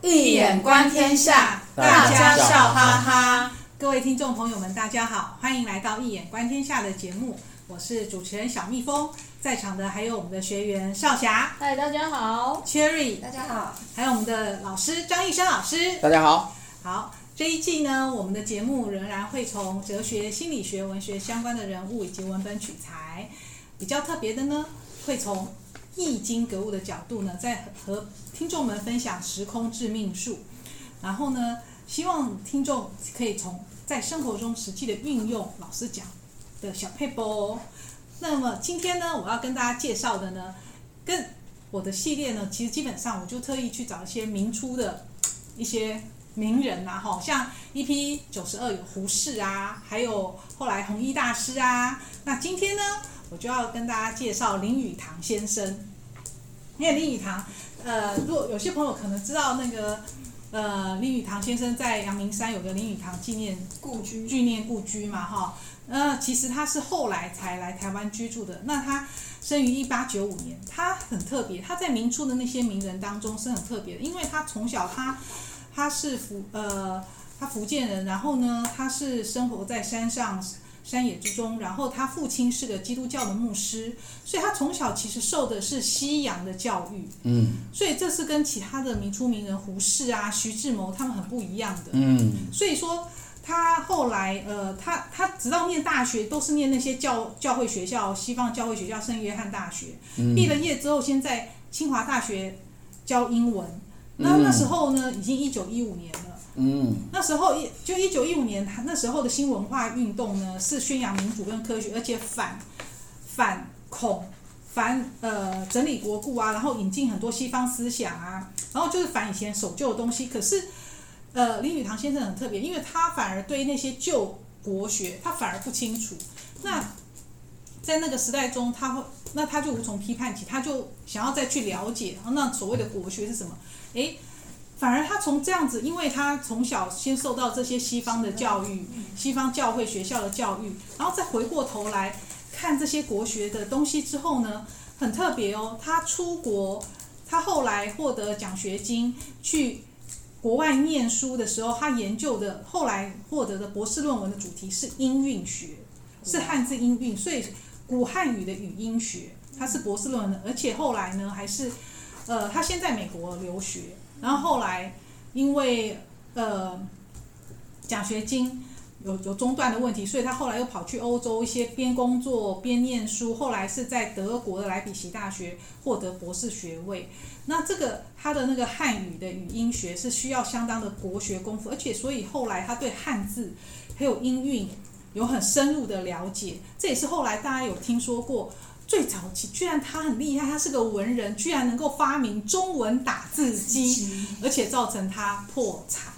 易眼观天下，大家笑哈哈。各位听众朋友们，大家好，欢迎来到《一眼观天下》的节目，我是主持人小蜜蜂，在场的还有我们的学员少霞，嗨，大家好，Cherry，大家好，还有我们的老师张义生老师，大家好。好，这一季呢，我们的节目仍然会从哲学、心理学、文学相关的人物以及文本取材，比较特别的呢，会从易经格物的角度呢，在和听众们分享时空致命术，然后呢，希望听众可以从在生活中实际的运用老师讲的小撇步哦。那么今天呢，我要跟大家介绍的呢，跟我的系列呢，其实基本上我就特意去找一些明初的一些名人呐，哈，像 EP 九十二有胡适啊，还有后来弘一大师啊。那今天呢，我就要跟大家介绍林语堂先生。因为林语堂，呃，如果有些朋友可能知道那个，呃，林语堂先生在阳明山有个林语堂纪念故居，纪念故居嘛，哈。呃，其实他是后来才来台湾居住的。那他生于一八九五年，他很特别，他在明初的那些名人当中是很特别的，因为他从小他他是福呃他福建人，然后呢他是生活在山上。山野之中，然后他父亲是个基督教的牧师，所以他从小其实受的是西洋的教育。嗯，所以这是跟其他的名出名人胡适啊、徐志摩他们很不一样的。嗯，所以说他后来呃，他他直到念大学都是念那些教教会学校，西方教会学校圣约翰大学。嗯，毕了业之后，先在清华大学教英文。那那时候呢，已经一九一五年了。嗯，那时候一就一九一五年，他那时候的新文化运动呢，是宣扬民主跟科学，而且反反恐反呃整理国故啊，然后引进很多西方思想啊，然后就是反以前守旧的东西。可是呃，林语堂先生很特别，因为他反而对那些旧国学他反而不清楚。那在那个时代中，他会那他就无从批判起，他就想要再去了解，然后那所谓的国学是什么？诶。反而他从这样子，因为他从小先受到这些西方的教育，西方教会学校的教育，然后再回过头来看这些国学的东西之后呢，很特别哦。他出国，他后来获得奖学金去国外念书的时候，他研究的后来获得的博士论文的主题是音韵学，是汉字音韵，所以古汉语的语音学，他是博士论文的，而且后来呢，还是呃，他先在美国留学。然后后来，因为呃奖学金有有中断的问题，所以他后来又跑去欧洲一些边工作边念书。后来是在德国的莱比锡大学获得博士学位。那这个他的那个汉语的语音学是需要相当的国学功夫，而且所以后来他对汉字还有音韵有很深入的了解。这也是后来大家有听说过。最早期，居然他很厉害，他是个文人，居然能够发明中文打字机，而且造成他破产。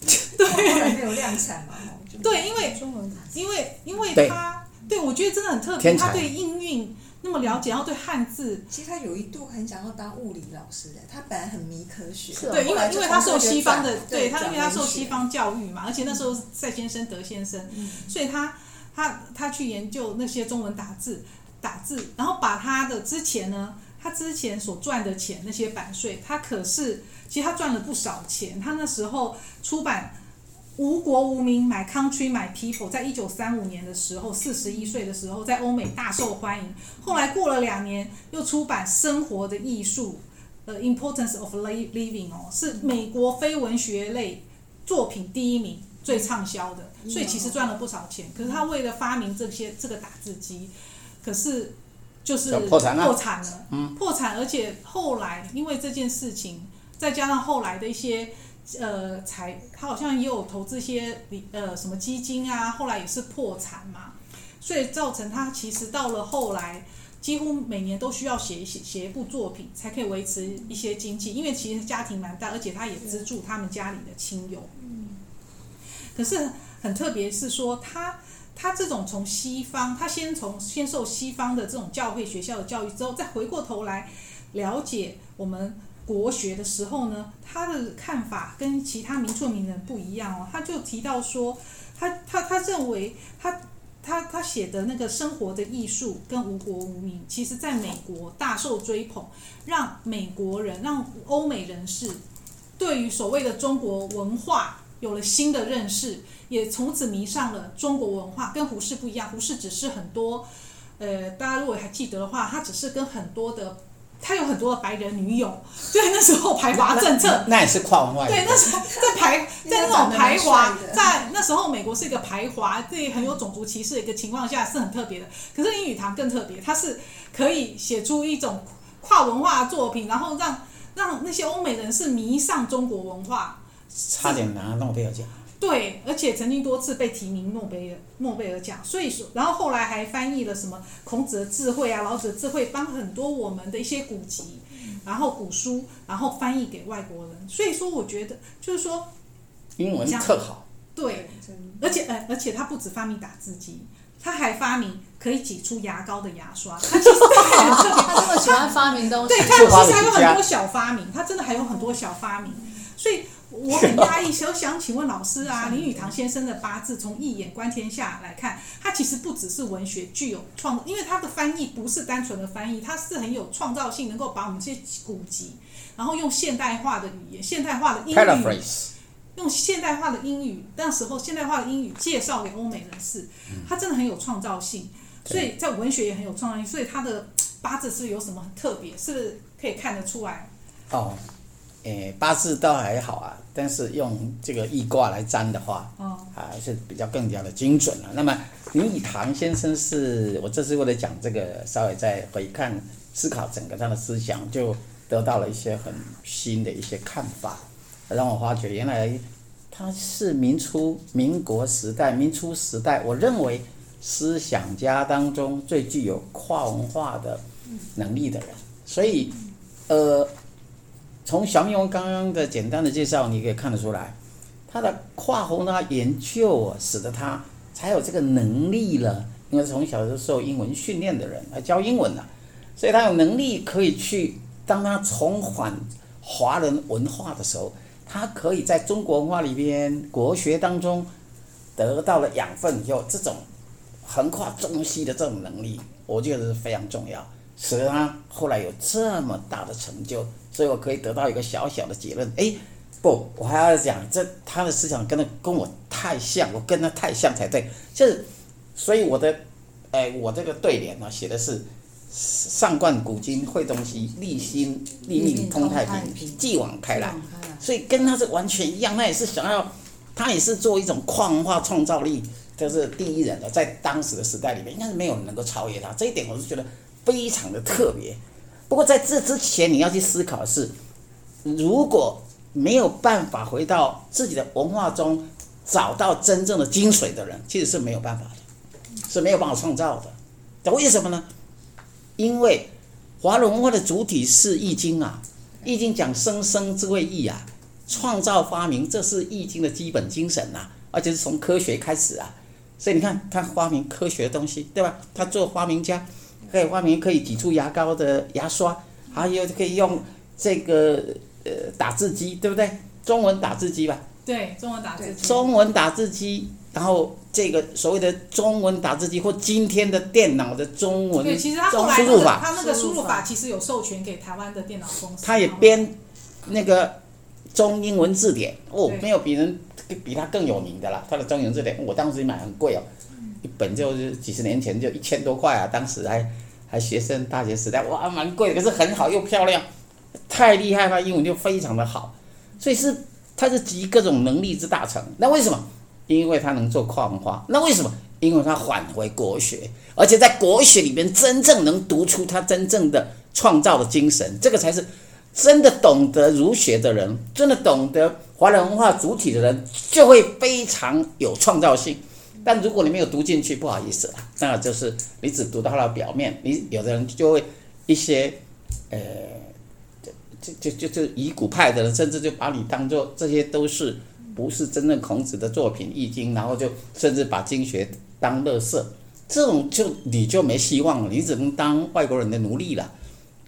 对，后来没有量产嘛？对，因为中文打，因为因为他对，我觉得真的很特别，他对音韵那么了解，然后对汉字，其实他有一度很想要当物理老师的，他本来很迷科学，对，因为因为他受西方的，对他因为他受西方教育嘛，而且那时候是赛先生、德先生，嗯、所以他他他去研究那些中文打字。打字，然后把他的之前呢，他之前所赚的钱那些版税，他可是其实他赚了不少钱。他那时候出版《无国无民》，My Country My People，在一九三五年的时候，四十一岁的时候，在欧美大受欢迎。后来过了两年，又出版《生活的艺术》，呃，《Importance of Living》哦，是美国非文学类作品第一名，最畅销的。所以其实赚了不少钱。可是他为了发明这些这个打字机。可是，就是破产了，破产了，嗯，破产，而且后来因为这件事情，再加上后来的一些呃财，他好像也有投资一些呃什么基金啊，后来也是破产嘛，所以造成他其实到了后来，几乎每年都需要写一写写一部作品，才可以维持一些经济，因为其实家庭蛮大，而且他也资助他们家里的亲友，嗯，可是很特别是说他。他这种从西方，他先从先受西方的这种教会学校的教育之后，再回过头来了解我们国学的时候呢，他的看法跟其他明初名人不一样哦。他就提到说，他他他认为他他他写的那个生活的艺术跟无国无民，其实在美国大受追捧，让美国人让欧美人士对于所谓的中国文化有了新的认识，也从此迷上了中国文化。跟胡适不一样，胡适只是很多，呃，大家如果还记得的话，他只是跟很多的。他有很多的白人女友，对那时候排华政策，那也是跨文化。对，那时候在排 在那种排华，在那时候美国是一个排华，对很有种族歧视的一个情况下是很特别的。可是英语堂更特别，他是可以写出一种跨文化的作品，然后让让那些欧美人士迷上中国文化，差点拿诺贝尔奖。对，而且曾经多次被提名诺贝尔诺贝尔奖，所以说，然后后来还翻译了什么孔子的智慧啊、老子的智慧，帮很多我们的一些古籍，然后古书，然后翻译给外国人。所以说，我觉得就是说，英文特好。对，而且呃，而且他不止发明打字机，他还发明可以挤出牙膏的牙刷。他其实他这么喜欢发明东西，对，他其实还有很多小发明，他真的还有很多小发明，所以。我很讶异，想想请问老师啊，林语堂先生的八字从一眼观天下来看，他其实不只是文学具有创，因为他的翻译不是单纯的翻译，他是很有创造性，能够把我们这些古籍，然后用现代化的语言、现代化的英语，用现代化的英语，那时候现代化的英语介绍给欧美人士，他真的很有创造性，所以在文学也很有创造性，所以他的八字是有什么很特别？是不是可以看得出来？哦。诶，八字倒还好啊，但是用这个易卦来占的话，还、是比较更加的精准了、啊。那么林语堂先生是我这次为了讲这个，稍微再回看思考整个他的思想，就得到了一些很新的一些看法，让我发觉原来他是民初民国时代、民初时代，我认为思想家当中最具有跨文化的能力的人，所以呃。从小明王刚刚的简单的介绍，你可以看得出来，他的跨文化研究啊，使得他才有这个能力了。因为从小就受英文训练的人，来教英文的，所以他有能力可以去，当他重返华人文化的时候，他可以在中国文化里边国学当中得到了养分，有这种横跨中西的这种能力，我觉得是非常重要，使得他后来有这么大的成就。所以我可以得到一个小小的结论，哎，不，我还要讲，这他的思想跟他跟我太像，我跟他太像才对。就是，所以我的，哎，我这个对联呢，写的是上贯古今会东西，立心立命通太平，继往开来。所以跟他是完全一样，他也是想要，他也是做一种跨文化创造力，就是第一人的，在当时的时代里面，应该是没有人能够超越他。这一点我是觉得非常的特别。不过在这之前，你要去思考的是，如果没有办法回到自己的文化中找到真正的精髓的人，其实是没有办法的，是没有办法创造的。那为什么呢？因为华人文化的主体是《易经》啊，《易经》讲生生之谓易啊，创造发明，这是《易经》的基本精神呐，而且是从科学开始啊。所以你看，他发明科学的东西，对吧？他做发明家。可以发明可以挤出牙膏的牙刷，还有可以用这个呃打字机，对不对？中文打字机吧。对，中文打字机。中文打字机，然后这个所谓的中文打字机或今天的电脑的中文，对，其实他后来输入法，他那个输入法其实有授权给台湾的电脑公司。他也编那个中英文字典哦，没有比人比他更有名的了。他的中英文字典，我当时买很贵哦。一本就是几十年前就一千多块啊，当时还还学生大学时代，哇，蛮贵的，可是很好又漂亮，太厉害了，英文就非常的好，所以是他是集各种能力之大成。那为什么？因为他能做跨文化。那为什么？因为他返回国学，而且在国学里边真正能读出他真正的创造的精神，这个才是真的懂得儒学的人，真的懂得华人文化主体的人，就会非常有创造性。但如果你没有读进去，不好意思了，那就是你只读到它的表面。你有的人就会一些，呃，就就就就以古派的人，甚至就把你当做这些都是不是真正孔子的作品《易经》，然后就甚至把经学当乐色，这种就你就没希望了，你只能当外国人的奴隶了，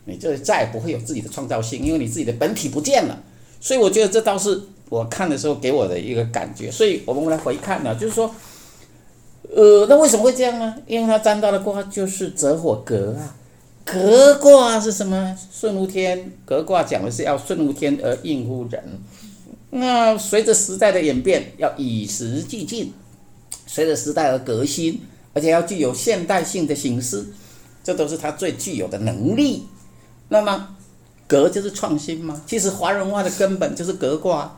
你就再也不会有自己的创造性，因为你自己的本体不见了。所以我觉得这倒是我看的时候给我的一个感觉。所以我们来回看呢，就是说。呃，那为什么会这样呢？因为他占到的卦就是泽火革啊，革卦是什么？顺乎天，革卦讲的是要顺乎天而应乎人。那随着时代的演变，要与时俱进，随着时代而革新，而且要具有现代性的形式，这都是他最具有的能力。那么，革就是创新吗？其实华人文化的根本就是革卦。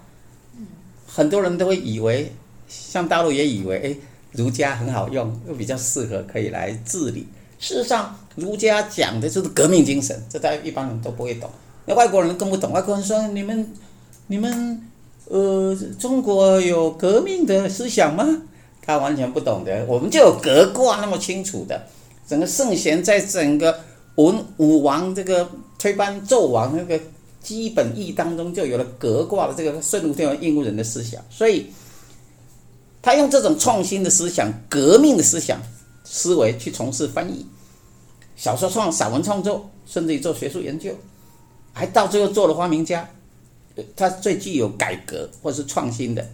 很多人都会以为，像大陆也以为，哎，儒家很好用，又比较适合可以来治理。事实上，儒家讲的就是革命精神，这大家一般人都不会懂。那外国人更不懂，外国人说：“你们，你们。”呃，中国有革命的思想吗？他完全不懂的。我们就有革卦那么清楚的，整个圣贤在整个文武王这个推翻纣王那个基本义当中，就有了革卦的这个顺乎天而应乎人的思想。所以，他用这种创新的思想、革命的思想思维去从事翻译、小说创、散文创作，甚至于做学术研究，还到最后做了发明家。他最具有改革或是创新的，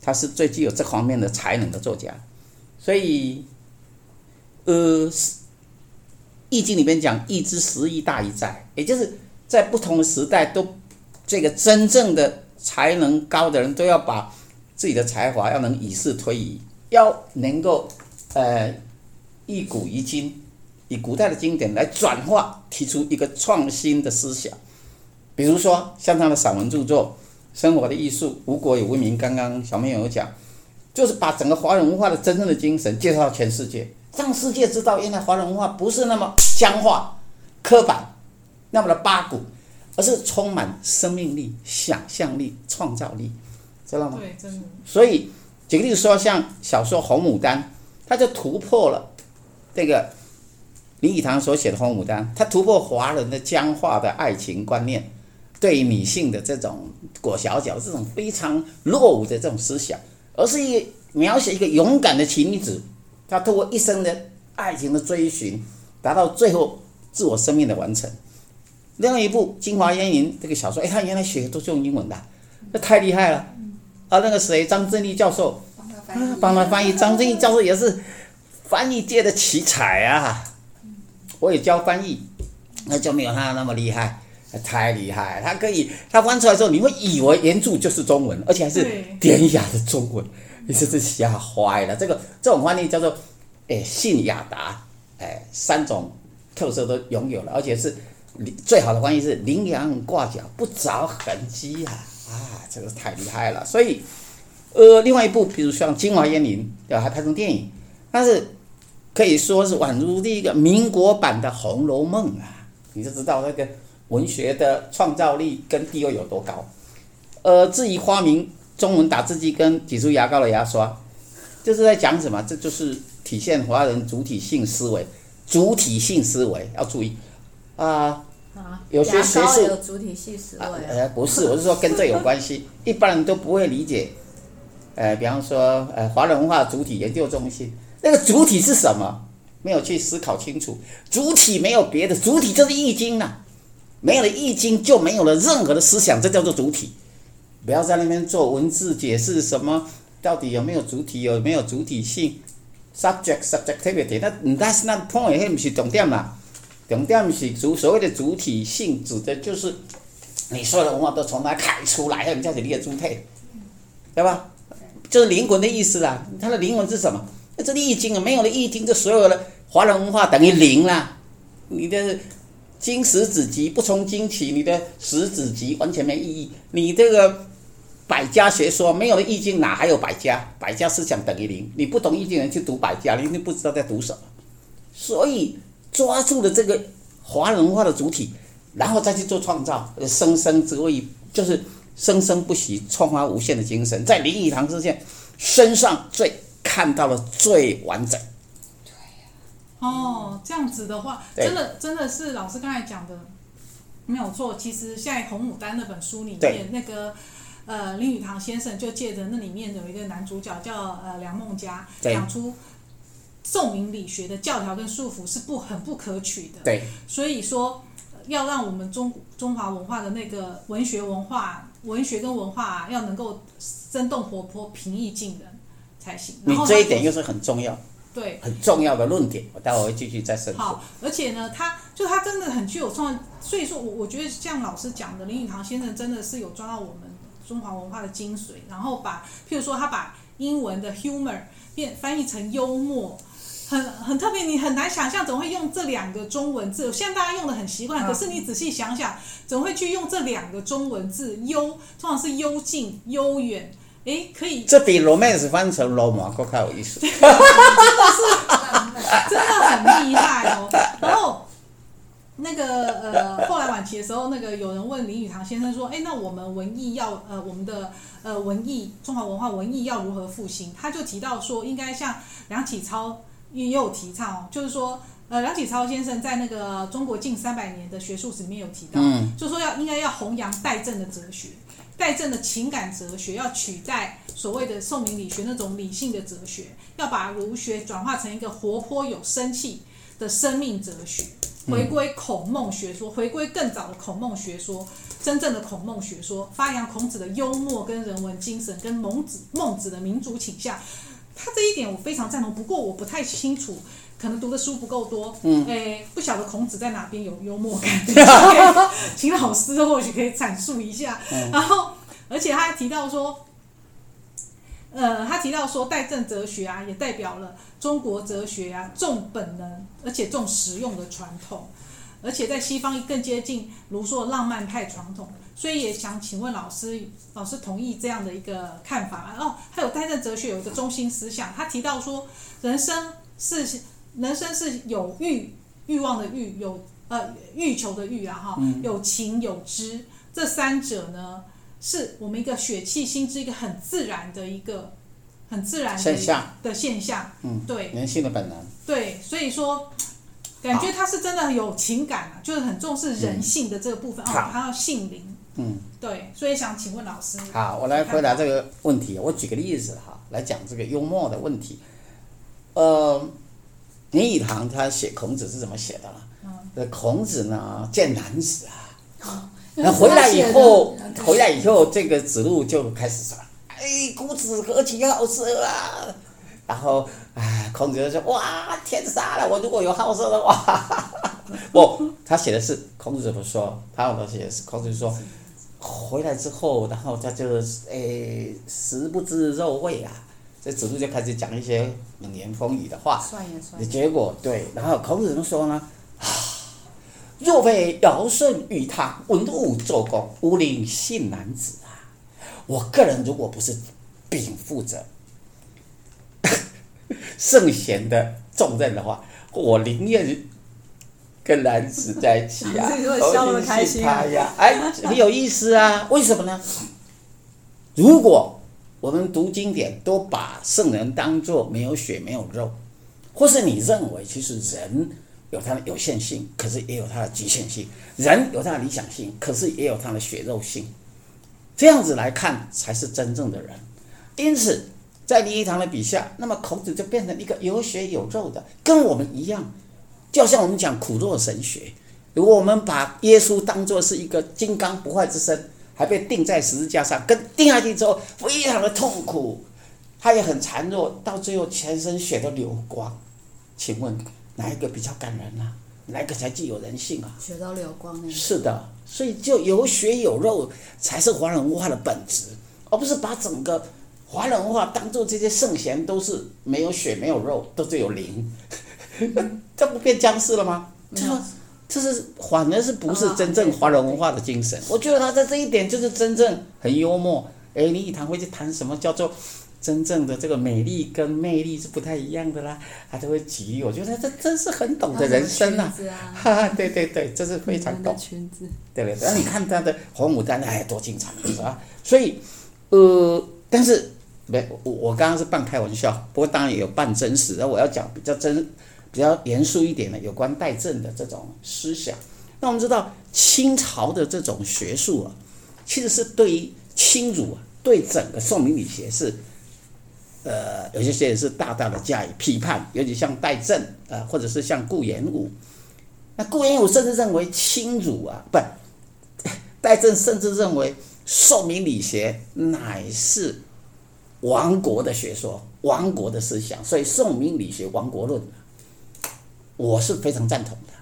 他是最具有这方面的才能的作家，所以，呃，《易经》里面讲“易之十亿大于在”，也就是在不同的时代，都这个真正的才能高的人，都要把自己的才华要能以世推移，要能够呃一古一今，以古代的经典来转化，提出一个创新的思想。比如说，像他的散文著作《生活的艺术》，吴国有文明。刚刚小朋友有讲，就是把整个华人文化的真正的精神介绍全世界，让世界知道，原来华人文化不是那么僵化、刻板，那么的八股，而是充满生命力、想象力、创造力，知道吗？对，真的。所以，举个例子说，像小说《红牡丹》，它就突破了这个林语堂所写的《红牡丹》，它突破华人的僵化的爱情观念。对于女性的这种裹小脚，这种非常落伍的这种思想，而是一描写一个勇敢的奇女子，她通过一生的爱情的追寻，达到最后自我生命的完成。另外一部《京华烟云》这个小说，哎，他原来写的都是用英文的，那太厉害了。而那个谁，张正义教授，帮他翻译。张正义教授也是翻译界的奇才啊。我也教翻译，那就没有他那么厉害。太厉害！他可以，他翻出来之后，你会以为原著就是中文，而且还是典雅的中文，你真是吓坏了。这个这种翻译叫做，哎，信雅达，哎，三种特色都拥有了，而且是最好的翻译是羚羊挂角不着痕迹啊！这个太厉害了。所以，呃，另外一部，比如像《金华烟云》，对吧？还拍成电影，但是可以说是宛如一个民国版的《红楼梦》啊！你就知道那个。文学的创造力跟地位有多高？呃，至于发明中文打字机跟挤出牙膏的牙刷，就是在讲什么？这就是体现华人主体性思维。主体性思维要注意啊！啊，有些学术有主体系思维、啊。呃，不是，我是说跟这有关系。一般人都不会理解。呃，比方说，呃，华人文化主体研究中心，那个主体是什么？没有去思考清楚。主体没有别的，主体就是易经呐。没有了易经，就没有了任何的思想，这叫做主体。不要在那边做文字解释，什么到底有没有主体，有没有主体性？subject subjectivity，那 that's not point，那不是重点嘛？重点是主所谓的主体性，指的就是你所有的文化都从哪开出来，你叫做你的主体，对吧？就是灵魂的意思啦。它的灵魂是什么？那这易经啊，没有了易经，这所有的华人文化等于零啦。你的。经史子集不从经起，你的史子集完全没意义。你这个百家学说没有了易经，哪还有百家？百家思想等于零。你不懂易经人去读百家，你就不知道在读什么。所以抓住了这个华人文化的主体，然后再去做创造，生生之谓就是生生不息、创发无限的精神，在林语堂之间身上最看到了最完整。哦，这样子的话，真的真的是老师刚才讲的没有错。其实现在《红牡丹》那本书里面，那个呃林语堂先生就借着那里面有一个男主角叫呃梁梦佳，讲出宋明理学的教条跟束缚是不很不可取的。对，所以说要让我们中中华文化的那个文学文化、文学跟文化、啊、要能够生动活泼、平易近人才行。你这一点又是很重要。对，很重要的论点，我待会会继续再深入。好，而且呢，他就他真的很具有创，所以说我我觉得像老师讲的，林语堂先生真的是有抓到我们中华文化的精髓，然后把譬如说他把英文的 humor 变翻译成幽默。很很特别，你很难想象怎么会用这两个中文字。现在大家用的很习惯，可是你仔细想想，怎么会去用这两个中文字？幽通常是幽静、悠远，诶，可以。这比 romance 翻成罗马更加有意思。真的是，真的很厉害哦。然后那个呃，后来晚期的时候，那个有人问林语堂先生说：“诶，那我们文艺要呃，我们的呃文艺中华文化文艺要如何复兴？”他就提到说，应该像梁启超。也有提倡哦，就是说，呃，梁启超先生在那个《中国近三百年的学术史》里面有提到，嗯，就说要应该要弘扬戴震的哲学，戴震的情感哲学要取代所谓的宋明理学那种理性的哲学，要把儒学转化成一个活泼有生气的生命哲学，回归孔孟学说，回归更早的孔孟学说，真正的孔孟学说，发扬孔子的幽默跟人文精神，跟孟子孟子的民族倾向。他这一点我非常赞同，不过我不太清楚，可能读的书不够多，嗯，诶，不晓得孔子在哪边有幽默感，请老师或许可以阐述一下。嗯、然后，而且他还提到说，呃，他提到说，戴震哲学啊，也代表了中国哲学啊，重本能而且重实用的传统，而且在西方更接近卢梭的浪漫派传统。所以也想请问老师，老师同意这样的一个看法吗？哦，还有戴震哲学有一个中心思想，他提到说，人生是人生是有欲欲望的欲，有呃欲求的欲啊哈，有情有知，这三者呢，是我们一个血气心之一个很自然的一个很自然的现象的现象，嗯，对，人性的本能，对，所以说感觉他是真的有情感啊，就是很重视人性的这个部分，哦，他要性灵。嗯，对，所以想请问老师。好，我来回答这个问题。我举个例子哈，来讲这个幽默的问题。呃，林语堂他写孔子是怎么写的了？嗯，孔子呢见男子啊，那、嗯、回来以后，回来以后，这个子路就开始说：“哎，孔子何其好色啊！”然后，唉，孔子就说：“哇，天杀了！我如果有好色的话。”不，他写的是孔子怎么说？他我写的是孔子说。回来之后，然后他就诶食不知肉味啊，这子路就开始讲一些冷言风语的话。算也算。结果对，然后孔子怎么说呢？啊，若非尧舜禹汤，文武周公，吾宁信男子啊！我个人如果不是禀负着圣贤的重任的话，我宁愿。跟男子在一起啊，笑那开心他呀，哎，很有意思啊。为什么呢？如果我们读经典都把圣人当作没有血没有肉，或是你认为其实人有他的有限性，可是也有他的局限性；人有他的理想性，可是也有他的血肉性。这样子来看才是真正的人。因此，在林语堂的笔下，那么孔子就变成一个有血有肉的，跟我们一样。就像我们讲苦若神学，如果我们把耶稣当作是一个金刚不坏之身，还被钉在十字架上，跟钉下去之后非常的痛苦，他也很孱弱，到最后全身血都流光。请问哪一个比较感人呢、啊？哪一个才具有人性啊？血都流光了。是的，所以就有血有肉才是华人文化的本质，而不是把整个华人文化当做这些圣贤都是没有血没有肉，都是有灵。这不变僵尸了吗？这是，这是反而是不是真正华人文化的精神？我觉得他在这一点就是真正很幽默。哎，你一谈会去谈什么叫做真正的这个美丽跟魅力是不太一样的啦，他就会举例。我觉得这真是很懂得人生呐、啊，哈哈，对对对，这是非常懂。裙子，对对对，你看他的红牡丹，哎，多精彩，是吧？所以，呃，但是没我我刚刚是半开玩笑，不过当然也有半真实。那我要讲比较真。比较严肃一点的，有关戴震的这种思想。那我们知道清朝的这种学术啊，其实是对于清儒啊，对整个宋明理学是，呃，有些些人是大大的加以批判。尤其像戴震啊、或者是像顾炎武。那顾炎武甚至认为清儒啊，不，戴震甚至认为宋明理学乃是亡国的学说。亡国的思想，所以宋明理学亡国论，我是非常赞同的。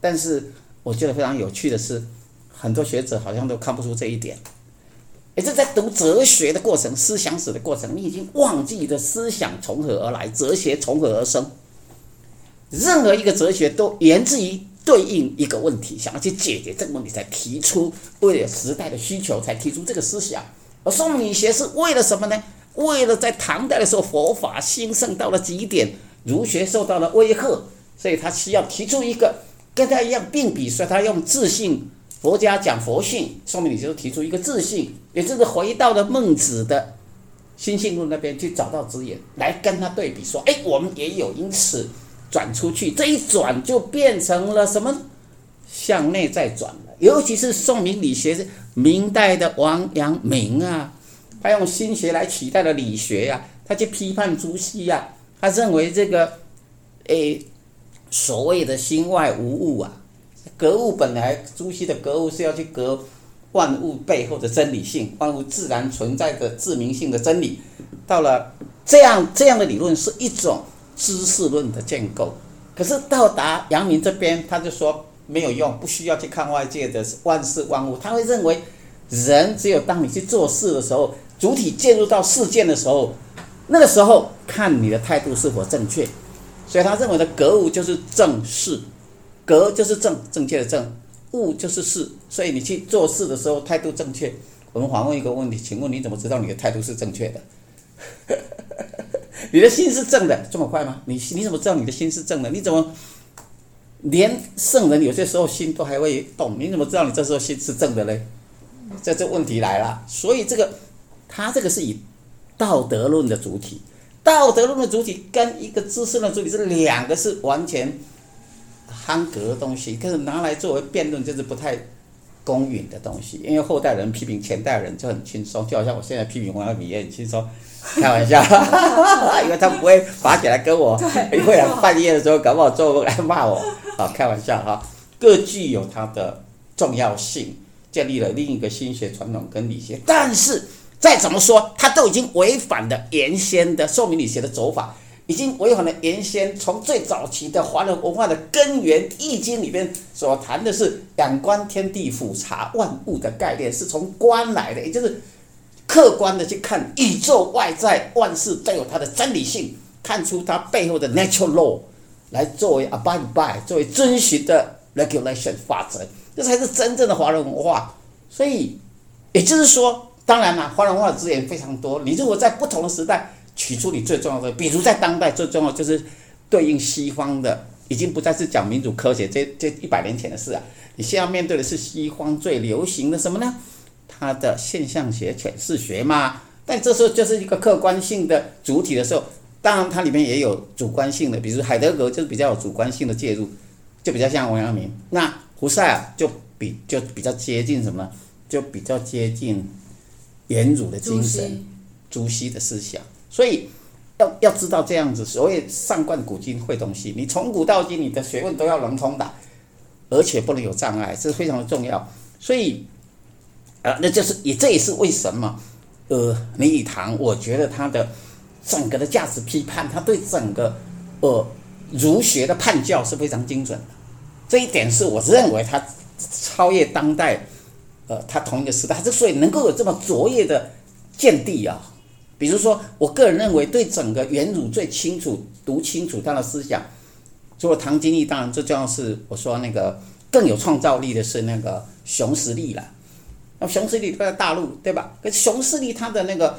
但是我觉得非常有趣的是，很多学者好像都看不出这一点。也是在读哲学的过程、思想史的过程，你已经忘记的思想从何而来，哲学从何而生。任何一个哲学都源自于对应一个问题，想要去解决这个问题，才提出为了时代的需求才提出这个思想。而宋理学是为了什么呢？为了在唐代的时候佛法兴盛到了极点，儒学受到了威吓，所以他需要提出一个跟他一样并比，所以他用自信。佛家讲佛性，说明你就提出一个自信，也就是回到了孟子的心性论那边去找到指引，来跟他对比说，哎，我们也有，因此转出去，这一转就变成了什么？向内在转了。尤其是宋明理学明代的王阳明啊，他用心学来取代了理学呀、他去批判朱熹呀，他认为这个，诶，所谓的心外无物啊。格物本来，朱熹的格物是要去格万物背后的真理性，万物自然存在的自明性的真理。到了这样这样的理论是一种知识论的建构，可是到达阳明这边，他就说没有用，不需要去看外界的万事万物。他会认为，人只有当你去做事的时候，主体介入到事件的时候，那个时候看你的态度是否正确。所以他认为的格物就是正事。格就是正，正确的正，物就是事，所以你去做事的时候态度正确。我们反问一个问题，请问你怎么知道你的态度是正确的？你的心是正的，这么快吗？你你怎么知道你的心是正的？你怎么连圣人有些时候心都还会动？你怎么知道你这时候心是正的嘞？这这问题来了。所以这个他这个是以道德论的主体，道德论的主体跟一个知识论的主体是两个是完全。汉格的东西，可是拿来作为辩论就是不太公允的东西，因为后代人批评前代人就很轻松，就好像我现在批评王阳明也很轻松，开玩笑，因为他不会爬起来跟我，一会儿半夜的时候搞不好做梦来骂我，啊，开玩笑哈，各具有它的重要性，建立了另一个心学传统跟理学，但是再怎么说，他都已经违反了原先的宋明理学的走法。已经违反了原先从最早期的华人文化的根源，《易经》里边所谈的是仰观天地俯察万物的概念，是从观来的，也就是客观的去看宇宙外在万事都有它的真理性，看出它背后的 natural law，来作为 abide by，作为遵循的 regulation 法则，这才是真正的华人文化。所以，也就是说，当然了，华人文化的资源非常多，你如果在不同的时代。取出你最重要的，比如在当代最重要就是对应西方的，已经不再是讲民主科学这这一百年前的事啊。你现在面对的是西方最流行的什么呢？它的现象学、诠释学嘛。但这时候就是一个客观性的主体的时候，当然它里面也有主观性的，比如海德格就是比较有主观性的介入，就比较像王阳明。那胡塞尔就比就比较接近什么？就比较接近原儒的精神，朱熹的思想。所以要要知道这样子，所谓上贯古今会东西，你从古到今，你的学问都要能通达，而且不能有障碍，这是非常的重要。所以，呃，那就是也这也是为什么，呃，林语堂，我觉得他的整个的价值批判，他对整个呃儒学的判教是非常精准的。这一点是我认为他超越当代，呃，他同一个时代，他之所以能够有这么卓越的见地啊。比如说，我个人认为，对整个原儒最清楚、读清楚他的思想，除了唐金毅，当然最重要是我说那个更有创造力的是那个熊十力了。那熊十力他在大陆，对吧？可是熊十力他的那个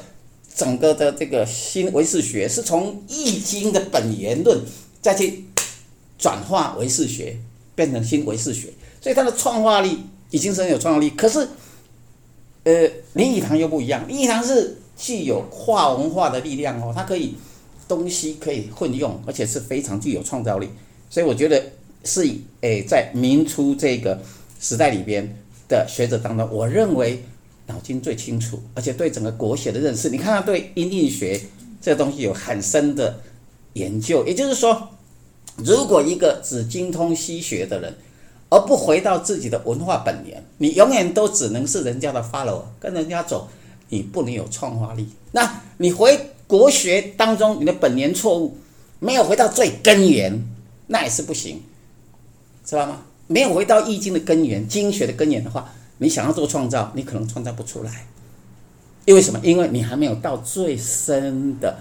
整个的这个新唯识学，是从《易经》的本源论再去转化唯识学，变成新唯识学，所以他的创化力已经是很有创造力。可是，呃，林语堂又不一样，林语堂是。具有跨文化的力量哦，它可以东西可以混用，而且是非常具有创造力。所以我觉得是诶，在明初这个时代里边的学者当中，我认为脑筋最清楚，而且对整个国学的认识，你看他对音韵学这个东西有很深的研究。也就是说，如果一个只精通西学的人，而不回到自己的文化本源，你永远都只能是人家的 follower，跟人家走。你不能有创化力。那你回国学当中你的本源错误，没有回到最根源，那也是不行，知道吗？没有回到易经的根源、经学的根源的话，你想要做创造，你可能创造不出来。因为什么？因为你还没有到最深的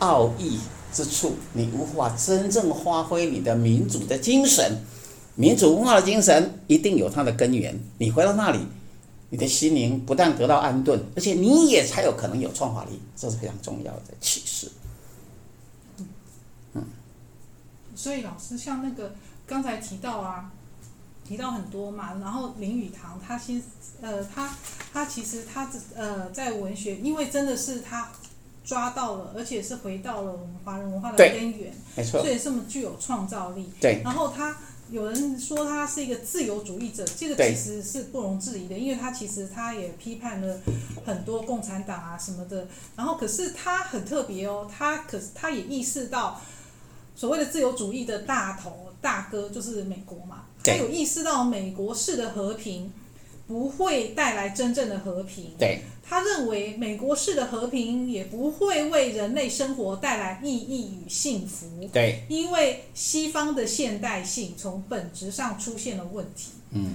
奥义之处，你无法真正发挥你的民主的精神。民主文化的精神一定有它的根源。你回到那里，你的心灵不但得到安顿，而且你也才有可能有创造力，这是非常重要的启示。嗯。所以老师像那个刚才提到啊。提到很多嘛，然后林语堂他先，呃，他他其实他呃在文学，因为真的是他抓到了，而且是回到了我们华人文化的根源，没错，所以这么具有创造力。对。然后他有人说他是一个自由主义者，这个其实是不容置疑的，因为他其实他也批判了很多共产党啊什么的。然后可是他很特别哦，他可是他也意识到所谓的自由主义的大头大哥就是美国嘛。他有意识到美国式的和平不会带来真正的和平。对。他认为美国式的和平也不会为人类生活带来意义与幸福。对。因为西方的现代性从本质上出现了问题。嗯。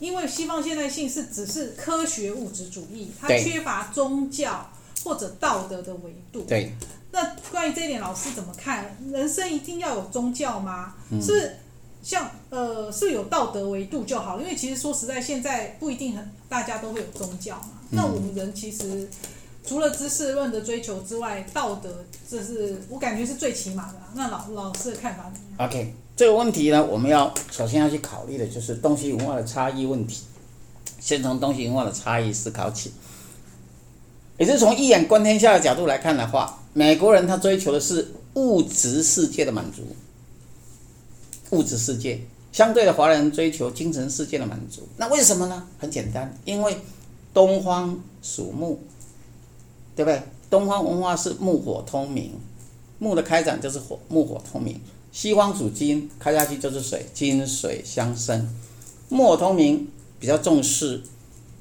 因为西方现代性是只是科学物质主义，它缺乏宗教或者道德的维度。对。那关于这一点，老师怎么看？人生一定要有宗教吗？嗯、是。像呃，是有道德维度就好，因为其实说实在，现在不一定很大家都会有宗教嘛。嗯、那我们人其实除了知识论的追求之外，道德这是我感觉是最起码的。那老老师的看法怎么样？OK，这个问题呢，我们要首先要去考虑的就是东西文化的差异问题。先从东西文化的差异思考起，也是从一眼观天下的角度来看的话，美国人他追求的是物质世界的满足。物质世界相对的，华人追求精神世界的满足。那为什么呢？很简单，因为东方属木，对不对？东方文化是木火通明，木的开展就是火，木火通明。西方属金，开下去就是水，金水相生。木火通明比较重视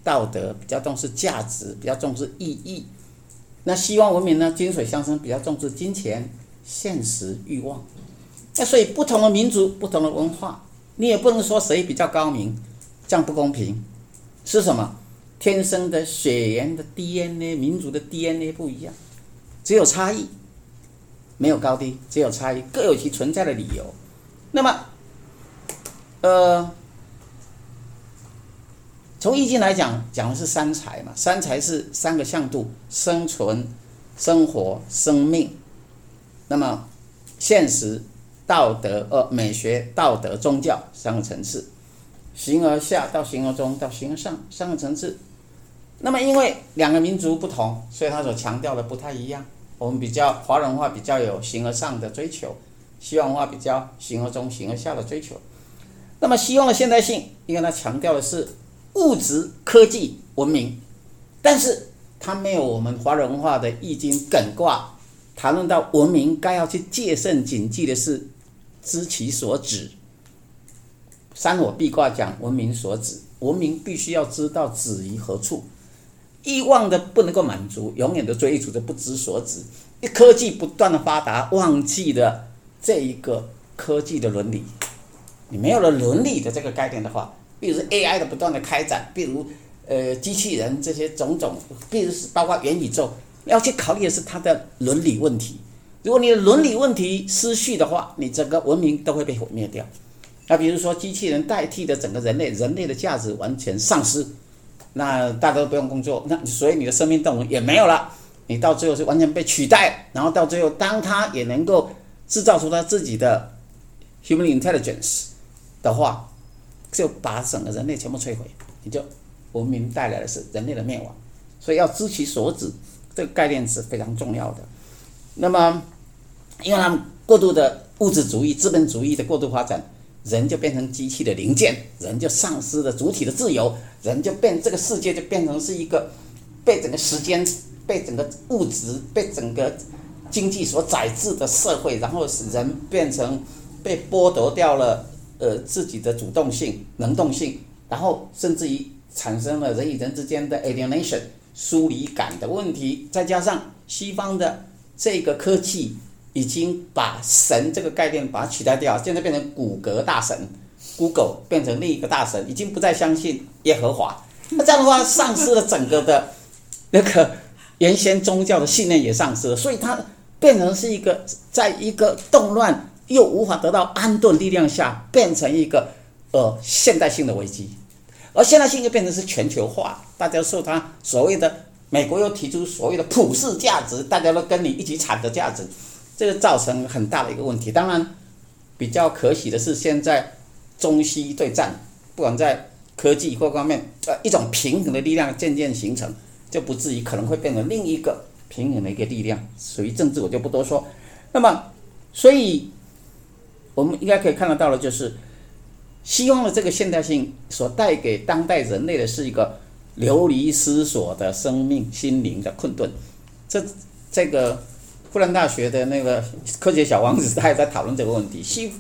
道德，比较重视价值，比较重视意义。那西方文明呢？金水相生，比较重视金钱、现实、欲望。那所以不同的民族、不同的文化，你也不能说谁比较高明，这样不公平。是什么？天生的血缘的 DNA，民族的 DNA 不一样，只有差异，没有高低，只有差异，各有其存在的理由。那么，呃，从易经来讲，讲的是三才嘛，三才是三个向度：生存、生活、生命。那么，现实。道德、呃，美学、道德、宗教三个层次，形而下到形而中到形而上三个层次。那么，因为两个民族不同，所以他所强调的不太一样。我们比较华人文化比较有形而上的追求，西方文化比较形而中、形而下的追求。那么，西方的现代性，因为它强调的是物质、科技、文明，但是它没有我们华人文化的易经艮卦谈论到文明该要去戒慎谨记的是。知其所止，山火賁卦讲文明所止，文明必须要知道止于何处，欲望的不能够满足，永远的追逐着不知所止。一科技不断的发达，忘记了这一个科技的伦理。你没有了伦理的这个概念的话，比如 AI 的不断的开展，比如呃机器人这些种种，比如是包括元宇宙，要去考虑的是它的伦理问题。如果你的伦理问题失序的话，你整个文明都会被毁灭掉。那比如说，机器人代替的整个人类，人类的价值完全丧失，那大家都不用工作，那所以你的生命动能也没有了。你到最后是完全被取代，然后到最后，当他也能够制造出他自己的 human intelligence 的话，就把整个人类全部摧毁，你就文明带来的是人类的灭亡。所以要知其所止，这个概念是非常重要的。那么。因为他们过度的物质主义、资本主义的过度发展，人就变成机器的零件，人就丧失了主体的自由，人就变这个世界就变成是一个被整个时间、被整个物质、被整个经济所宰制的社会，然后使人变成被剥夺掉了呃自己的主动性、能动性，然后甚至于产生了人与人之间的 alienation，疏离感的问题，再加上西方的这个科技已经把神这个概念把它取代掉，现在变成谷歌大神，Google 变成另一个大神，已经不再相信耶和华。那这样的话，丧失了整个的那个原先宗教的信念也丧失了，所以它变成是一个在一个动乱又无法得到安顿力量下，变成一个呃现代性的危机。而现代性就变成是全球化，大家受它所谓的美国又提出所谓的普世价值，大家都跟你一起产的价值，这个造成很大的一个问题。当然，比较可喜的是现在中西对战，不管在科技各方面，呃，一种平衡的力量渐渐形成，就不至于可能会变成另一个平衡的一个力量，属于政治我就不多说。那么，所以我们应该可以看得到的就是。西方的这个现代性所带给当代人类的是一个流离失所的生命心灵的困顿。这这个复旦大学的那个科学小王子他也在讨论这个问题。西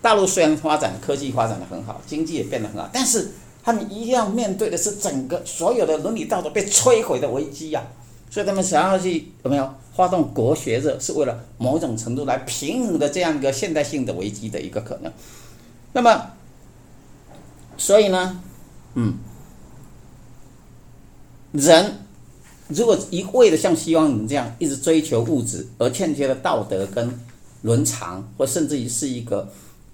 大陆虽然发展科技发展的很好，经济也变得很好，但是他们一样面对的是整个所有的伦理道德被摧毁的危机呀。所以他们想要去有没有发动国学热，是为了某种程度来平衡的这样一个现代性的危机的一个可能。那么，所以呢，嗯，人如果一味的像西方人这样一直追求物质，而欠缺了道德跟伦常，或甚至于是一个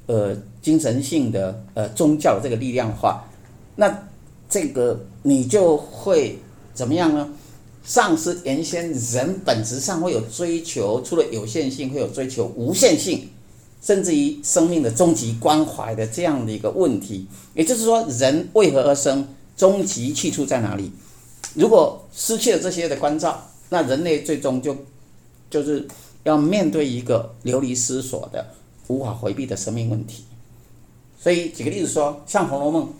呃精神性的呃宗教这个力量化，那这个你就会怎么样呢？丧失原先人本质上会有追求，除了有限性，会有追求无限性。甚至于生命的终极关怀的这样的一个问题，也就是说，人为何而生？终极去处在哪里？如果失去了这些的关照，那人类最终就就是要面对一个流离失所的、无法回避的生命问题。所以，举个例子说，像《红楼梦》，《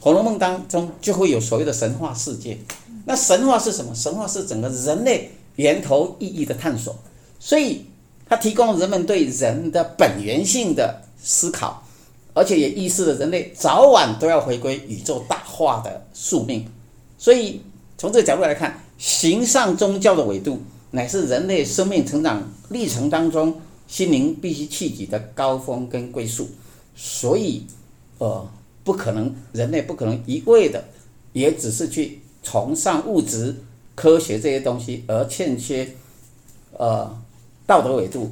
红楼梦》当中就会有所谓的神话世界。那神话是什么？神话是整个人类源头意义的探索。所以。它提供人们对人的本源性的思考，而且也预示了人类早晚都要回归宇宙大化的宿命。所以，从这个角度来看，形上宗教的维度，乃是人类生命成长历程当中心灵必须企及的高峰跟归宿。所以，呃，不可能，人类不可能一味的，也只是去崇尚物质、科学这些东西，而欠缺，呃。道德维度，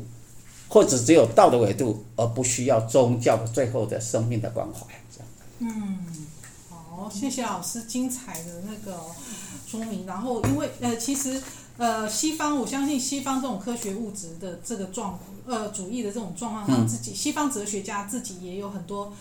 或者只有道德维度，而不需要宗教的最后的生命的关怀。嗯，好，谢谢老师精彩的那个说明。然后，因为呃，其实呃，西方我相信西方这种科学物质的这个状呃主义的这种状况，他们自己、嗯、西方哲学家自己也有很多。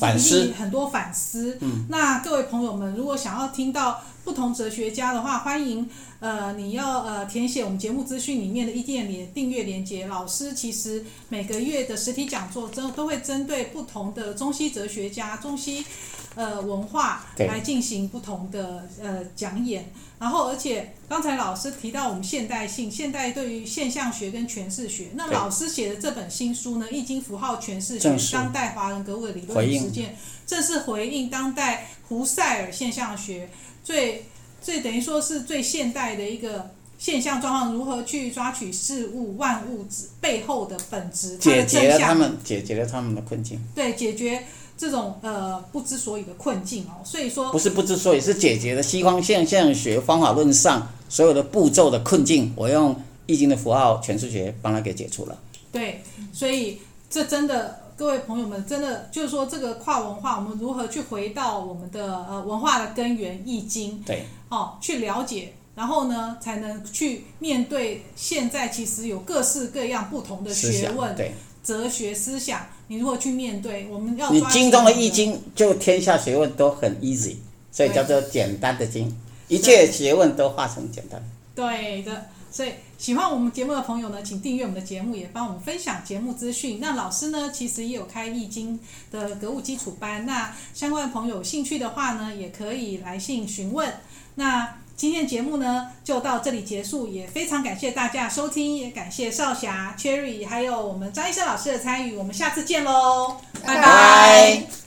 反思很多反思。嗯，那各位朋友们，如果想要听到不同哲学家的话，欢迎呃，你要呃填写我们节目资讯里面的意见连订阅连接。老师其实每个月的实体讲座，都都会针对不同的中西哲学家、中西呃文化来进行不同的呃讲演。然后，而且刚才老师提到我们现代性，现代对于现象学跟诠释学。那老师写的这本新书呢，《易经符号诠释学：当代华人格物的理论与实践》，正是回应当代胡塞尔现象学最最等于说是最现代的一个现象状况，如何去抓取事物万物之背后的本质，解决了他们，解决了他们的困境。对，解决。这种呃不知所以的困境哦，所以说不是不知所以，是解决了西方现象学方法论上所有的步骤的困境。我用易经的符号诠释学帮他给解除了。对，所以这真的各位朋友们，真的就是说这个跨文化，我们如何去回到我们的呃文化的根源易经？对，哦，去了解，然后呢，才能去面对现在其实有各式各样不同的学问。对。哲学思想，你如何去面对？我们要你经中的易经，就天下学问都很 easy，所以叫做简单的经，一切学问都化成简单。对的，所以喜欢我们节目的朋友呢，请订阅我们的节目，也帮我们分享节目资讯。那老师呢，其实也有开易经的格物基础班，那相关的朋友有兴趣的话呢，也可以来信询问。那。今天的节目呢，就到这里结束，也非常感谢大家收听，也感谢少侠、Cherry，还有我们张医生老师的参与，我们下次见喽，拜拜。